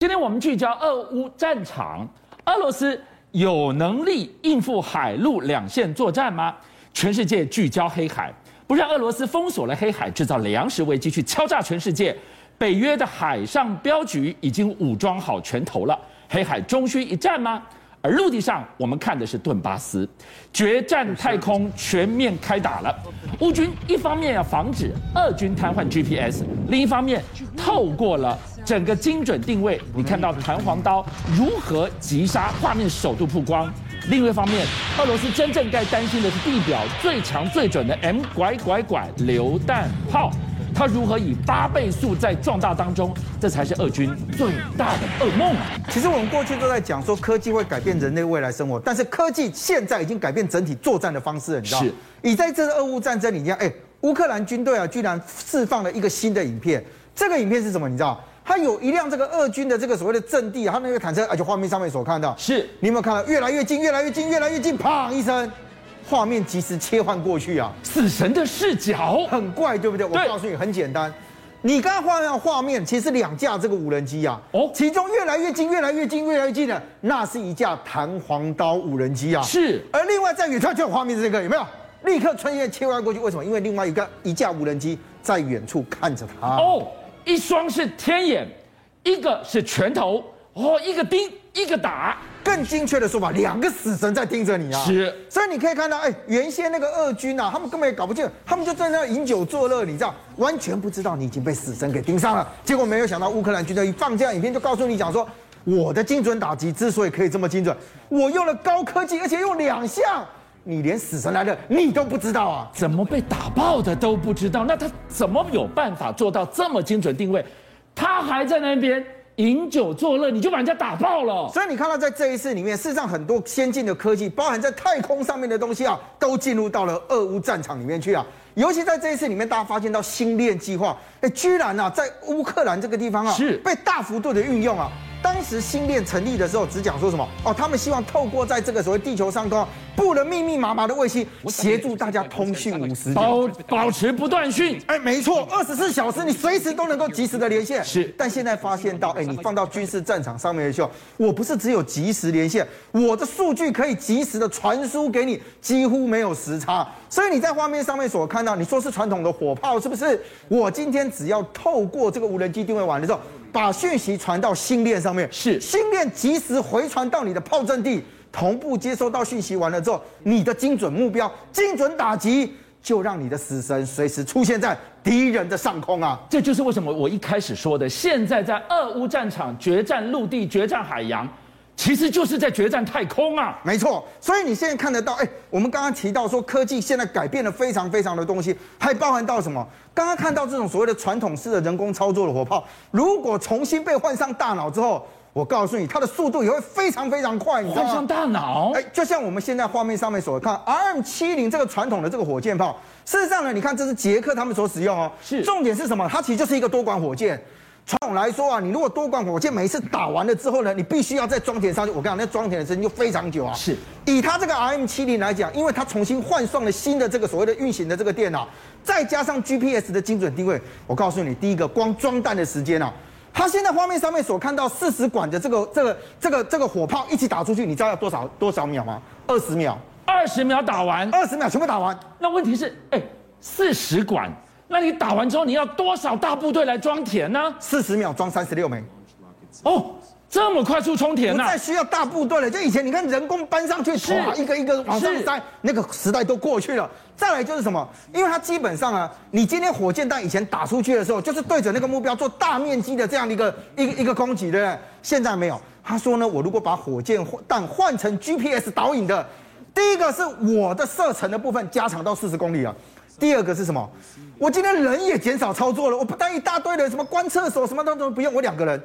今天我们聚焦俄乌战场，俄罗斯有能力应付海陆两线作战吗？全世界聚焦黑海，不让俄罗斯封锁了黑海，制造粮食危机，去敲诈全世界。北约的海上镖局已经武装好拳头了，黑海终须一战吗？而陆地上，我们看的是顿巴斯，决战太空全面开打了。乌军一方面要防止俄军瘫痪 GPS，另一方面透过了。整个精准定位，你看到弹簧刀如何击杀？画面首度曝光。另外一方面，俄罗斯真正该担心的是地表最强最准的 M 拐拐拐榴弹炮，它如何以八倍速在壮大当中？这才是俄军最大的噩梦啊！其实我们过去都在讲说科技会改变人类未来生活，但是科技现在已经改变整体作战的方式了，你知道吗？是。你在这次俄乌战争里面，哎，乌克兰军队啊，居然释放了一个新的影片。这个影片是什么？你知道？它有一辆这个俄军的这个所谓的阵地，它那个坦克，而且画面上面所看到，是你有没有看到越来越近，越来越近，越来越近，砰一声，画面及时切换过去啊！死神的视角，很怪，对不对？我告诉你，很简单，你刚刚画面画面，其实两架这个无人机啊，哦，其中越来越近，越来越近，越来越近的，那是一架弹簧刀无人机啊，是。而另外在远处就有画面是这个，有没有？立刻穿越切换过去，为什么？因为另外一个一架无人机在远处看着他哦。一双是天眼，一个是拳头，哦，一个盯，一个打。更精确的说法，两个死神在盯着你啊！是，所以你可以看到，哎，原先那个俄军啊，他们根本也搞不清，他们就在那饮酒作乐，你知道，完全不知道你已经被死神给盯上了。结果没有想到，乌克兰军队一放这样影片，就告诉你讲说，我的精准打击之所以可以这么精准，我用了高科技，而且用两项。你连死神来了你都不知道啊？怎么被打爆的都不知道？那他怎么有办法做到这么精准定位？他还在那边饮酒作乐，你就把人家打爆了。所以你看到在这一次里面，事实上很多先进的科技，包含在太空上面的东西啊，都进入到了俄乌战场里面去啊。尤其在这一次里面，大家发现到星链计划，哎，居然啊，在乌克兰这个地方啊，是被大幅度的运用啊。当时星链成立的时候，只讲说什么？哦，他们希望透过在这个所谓地球上空。布了密密麻麻的卫星，协助大家通讯无时，保保持不断讯。哎，没错，二十四小时你随时都能够及时的连线。是，但现在发现到，哎，你放到军事战场上面的时候，我不是只有及时连线，我的数据可以及时的传输给你，几乎没有时差。所以你在画面上面所看到，你说是传统的火炮，是不是？我今天只要透过这个无人机定位完的时候，把讯息传到星链上面，是星链及时回传到你的炮阵地。同步接收到讯息完了之后，你的精准目标、精准打击，就让你的死神随时出现在敌人的上空啊！这就是为什么我一开始说的，现在在俄乌战场决战陆地、决战海洋，其实就是在决战太空啊！没错，所以你现在看得到，哎，我们刚刚提到说科技现在改变了非常非常的东西，还包含到什么？刚刚看到这种所谓的传统式的人工操作的火炮，如果重新被换上大脑之后。我告诉你，它的速度也会非常非常快，你？换上大脑，哎，就像我们现在画面上面所看，RM 七零这个传统的这个火箭炮，事实上呢，你看这是捷克他们所使用哦，是，重点是什么？它其实就是一个多管火箭。传统来说啊，你如果多管火箭每一次打完了之后呢，你必须要再装填上去。我跟你讲，那装填的时间就非常久啊。是，以它这个 RM 七零来讲，因为它重新换上了新的这个所谓的运行的这个电脑，再加上 GPS 的精准定位，我告诉你，第一个光装弹的时间啊。它现在画面上面所看到四十管的这个这个这个这个火炮一起打出去，你知道要多少多少秒吗？二十秒，二十秒打完，二十秒全部打完。那问题是，哎，四十管，那你打完之后你要多少大部队来装填呢？四十秒装三十六枚。哦。这么快速充填呢？不再需要大部队了。就以前你看人工搬上去，唰一个一个往上塞，那个时代都过去了。再来就是什么？因为它基本上啊，你今天火箭弹以前打出去的时候，就是对着那个目标做大面积的这样的一个一个一个攻击，对不对？现在没有。他说呢，我如果把火箭弹换成 GPS 导引的，第一个是我的射程的部分加长到四十公里了。第二个是什么？我今天人也减少操作了，我不带一大堆人什么关厕所什么都不用，我两个人。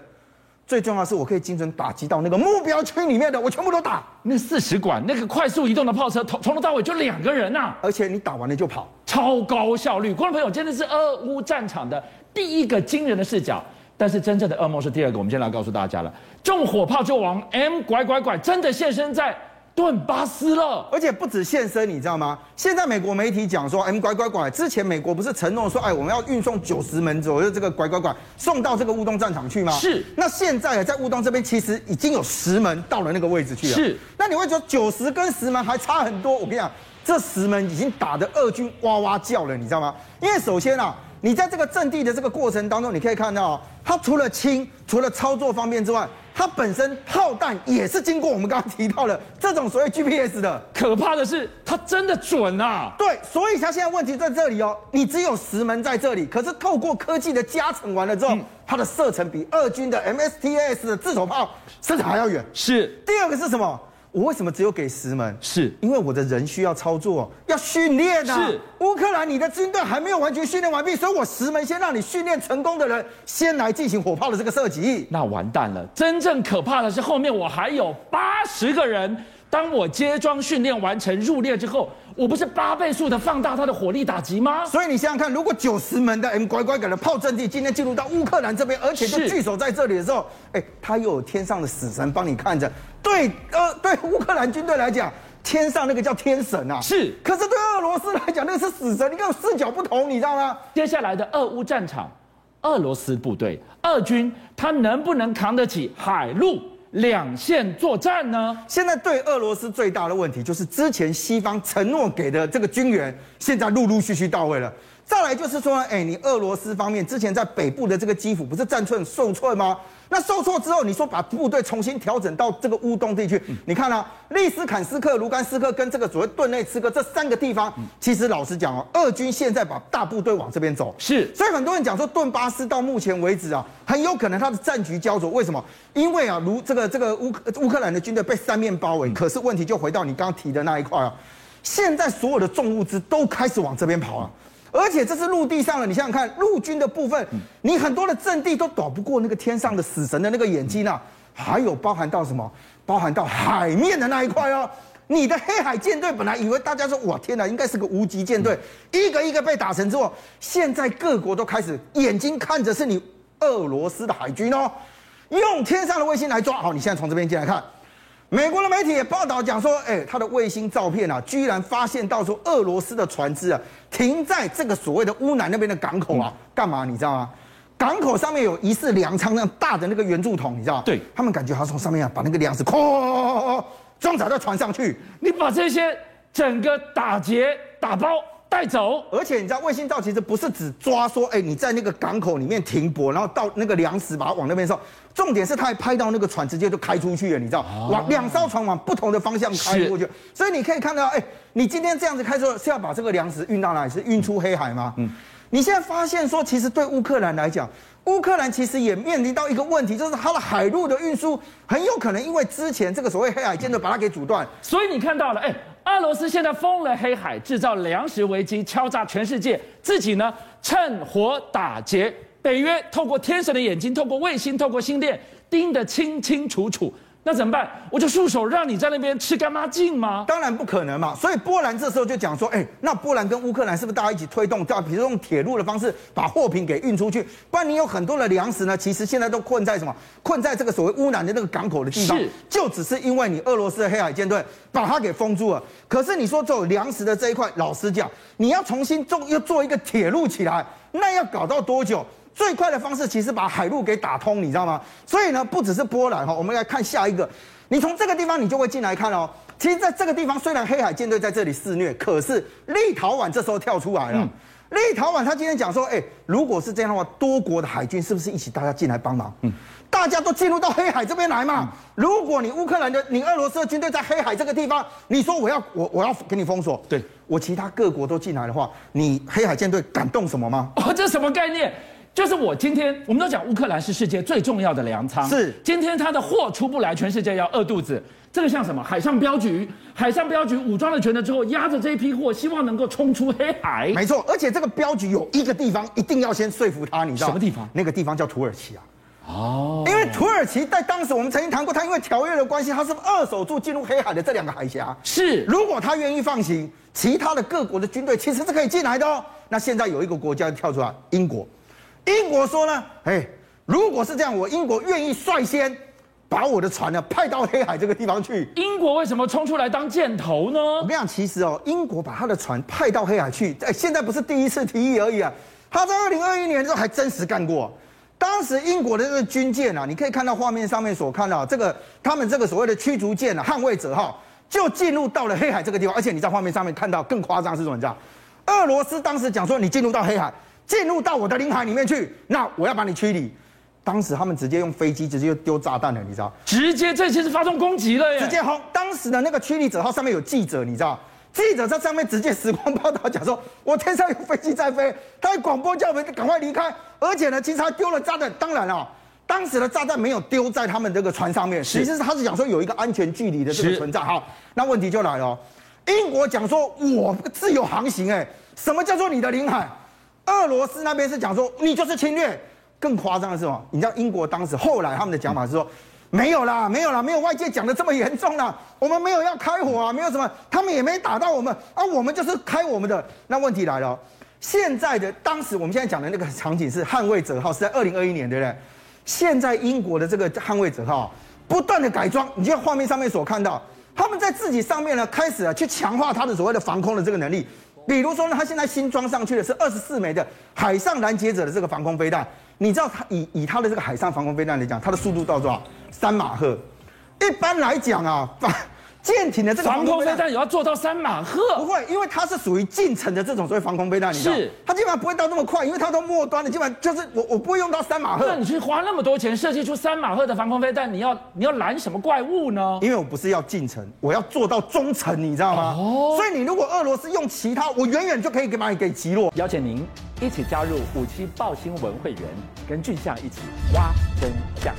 最重要的是，我可以精准打击到那个目标区里面的，我全部都打。那四十管那个快速移动的炮车，从从头到尾就两个人呐、啊，而且你打完了就跑，超高效率。观众朋友，真的是俄乌战场的第一个惊人的视角，但是真正的噩梦是第二个。我们先来告诉大家了，重火炮就王 M 拐拐拐，真的现身在顿巴斯了，而且不止现身，你知道吗？现在美国媒体讲说，哎，乖乖拐，之前美国不是承诺说，哎，我们要运送九十门左右这个拐拐拐送到这个乌东战场去吗？是。那现在在乌东这边，其实已经有十门到了那个位置去了。是。那你会觉得九十跟十门还差很多？我跟你讲，这十门已经打得俄军哇哇叫了，你知道吗？因为首先啊，你在这个阵地的这个过程当中，你可以看到，它除了轻，除了操作方便之外。它本身炮弹也是经过我们刚刚提到的这种所谓 GPS 的，可怕的是它真的准啊！对，所以它现在问题在这里哦，你只有十门在这里，可是透过科技的加成完了之后，嗯、它的射程比二军的 MSTS 的自走炮甚至还要远。是，第二个是什么？我为什么只有给十门？是因为我的人需要操作，要训练啊。是乌克兰，你的军队还没有完全训练完毕，所以我十门先让你训练成功的人先来进行火炮的这个射击。那完蛋了，真正可怕的是后面我还有八十个人。当我接装训练完成入列之后，我不是八倍速的放大它的火力打击吗？所以你想想看，如果九十门的 M 乖乖给的炮阵地今天进入到乌克兰这边，而且就据守在这里的时候，哎，他又有天上的死神帮你看着。对，呃，对乌克兰军队来讲，天上那个叫天神啊，是。可是对俄罗斯来讲，那个是死神，你看视角不同，你知道吗？接下来的俄乌战场，俄罗斯部队、俄军，他能不能扛得起海陆？两线作战呢？现在对俄罗斯最大的问题就是，之前西方承诺给的这个军援，现在陆陆续续到位了。再来就是说，哎，你俄罗斯方面之前在北部的这个基辅不是战寸受挫吗？那受挫之后，你说把部队重新调整到这个乌东地区，你看啊，利斯坎斯克、卢甘斯克跟这个所谓顿内茨克这三个地方，其实老实讲哦，俄军现在把大部队往这边走，是，所以很多人讲说顿巴斯到目前为止啊，很有可能他的战局焦灼。为什么？因为啊，如这个这个乌乌克兰的军队被三面包围，可是问题就回到你刚刚提的那一块啊，现在所有的重物资都开始往这边跑了。而且这是陆地上的，你想想看，陆军的部分，你很多的阵地都躲不过那个天上的死神的那个眼睛啊，还有包含到什么？包含到海面的那一块哦。你的黑海舰队本来以为大家说哇天哪，应该是个无敌舰队，一个一个被打成之后，现在各国都开始眼睛看着是你俄罗斯的海军哦，用天上的卫星来抓。好，你现在从这边进来看。美国的媒体也报道讲说，哎，他的卫星照片啊，居然发现到说俄罗斯的船只啊，停在这个所谓的乌南那边的港口啊，干嘛？你知道吗？港口上面有疑似粮仓那样大的那个圆柱筒，你知道？对，他们感觉好像从上面啊把那个粮食哐装载到船上去，你把这些整个打劫打包。带走，而且你知道卫星照其实不是只抓说，哎，你在那个港口里面停泊，然后到那个粮食把它往那边送，重点是他还拍到那个船直接就开出去了，你知道，往两艘船往不同的方向开过去，所以你可以看到，哎，你今天这样子开车是要把这个粮食运到哪里？是运出黑海吗？嗯，你现在发现说，其实对乌克兰来讲，乌克兰其实也面临到一个问题，就是它的海陆的运输很有可能因为之前这个所谓黑海舰队把它给阻断，所以你看到了，哎。俄罗斯现在封了黑海，制造粮食危机，敲诈全世界。自己呢，趁火打劫。北约透过天神的眼睛，透过卫星，透过星链，盯得清清楚楚。那怎么办？我就束手让你在那边吃干抹净吗？当然不可能嘛！所以波兰这时候就讲说：“哎，那波兰跟乌克兰是不是大家一起推动，比如用铁路的方式把货品给运出去？不然你有很多的粮食呢，其实现在都困在什么？困在这个所谓乌南的那个港口的地方，就只是因为你俄罗斯的黑海舰队把它给封住了。可是你说走粮食的这一块，老实讲，你要重新做又做一个铁路起来，那要搞到多久？”最快的方式其实把海路给打通，你知道吗？所以呢，不只是波兰哈，我们来看下一个。你从这个地方你就会进来看哦。其实在这个地方，虽然黑海舰队在这里肆虐，可是立陶宛这时候跳出来了。嗯、立陶宛他今天讲说，哎，如果是这样的话，多国的海军是不是一起大家进来帮忙？嗯，大家都进入到黑海这边来嘛。嗯、如果你乌克兰的、你俄罗斯的军队在黑海这个地方，你说我要我我要给你封锁，对我其他各国都进来的话，你黑海舰队敢动什么吗？哦，这什么概念？就是我今天，我们都讲乌克兰是世界最重要的粮仓，是今天他的货出不来，全世界要饿肚子。这个像什么？海上镖局，海上镖局武装了全了之后，压着这一批货，希望能够冲出黑海。没错，而且这个镖局有一个地方一定要先说服他，你知道什么地方？那个地方叫土耳其啊。哦，因为土耳其在当时我们曾经谈过，他因为条约的关系，他是二手住进入黑海的这两个海峡。是，如果他愿意放行，其他的各国的军队其实是可以进来的哦。那现在有一个国家跳出来，英国。英国说呢，哎，如果是这样，我英国愿意率先把我的船呢派到黑海这个地方去。英国为什么冲出来当箭头呢？我跟你讲，其实哦，英国把他的船派到黑海去，哎，现在不是第一次提议而已啊。他在二零二一年的时候还真实干过。当时英国的这个军舰啊，你可以看到画面上面所看到这个他们这个所谓的驱逐舰啊，捍卫者号就进入到了黑海这个地方，而且你在画面上面看到更夸张是什么？你知道？俄罗斯当时讲说，你进入到黑海，进入到我的领海里面去，那我要把你驱离。当时他们直接用飞机直接就丢炸弹了，你知道？直接这些是发动攻击了耶！直接轰！当时的那个驱离者号上面有记者，你知道？记者在上面直接实况报道，讲说我天上有飞机在飞，他广播叫我们赶快离开。而且呢，其实他丢了炸弹，当然了，当时的炸弹没有丢在他们这个船上面，其实是他是讲说有一个安全距离的这个存在。好，那问题就来了，英国讲说我自由航行，哎，什么叫做你的领海？俄罗斯那边是讲说你就是侵略。更夸张的是什么？你知道英国当时后来他们的讲法是说，没有啦，没有啦，没有外界讲的这么严重啦。我们没有要开火啊，没有什么，他们也没打到我们啊，我们就是开我们的。那问题来了，现在的当时我们现在讲的那个场景是捍卫者号是在二零二一年，对不对？现在英国的这个捍卫者号不断的改装，你就画面上面所看到，他们在自己上面呢开始啊去强化它的所谓的防空的这个能力。比如说呢，他现在新装上去的是二十四枚的海上拦截者的这个防空飞弹。你知道他以以他的这个海上防空飞弹来讲，它的速度到多少？三马赫。一般来讲啊，舰艇的这个防空飞弹也要做到三马赫？不会，因为它是属于近程的这种所谓防空飞弹，你知道是它基本上不会到那么快，因为它都末端的，基本上就是我我不会用到三马赫。那你去花那么多钱设计出三马赫的防空飞弹，你要你要拦什么怪物呢？因为我不是要近程，我要做到中程，你知道吗？哦。所以你如果俄罗斯用其他，我远远就可以给把你给击落。邀请您一起加入五七报新闻会员，跟俊相一起挖真相。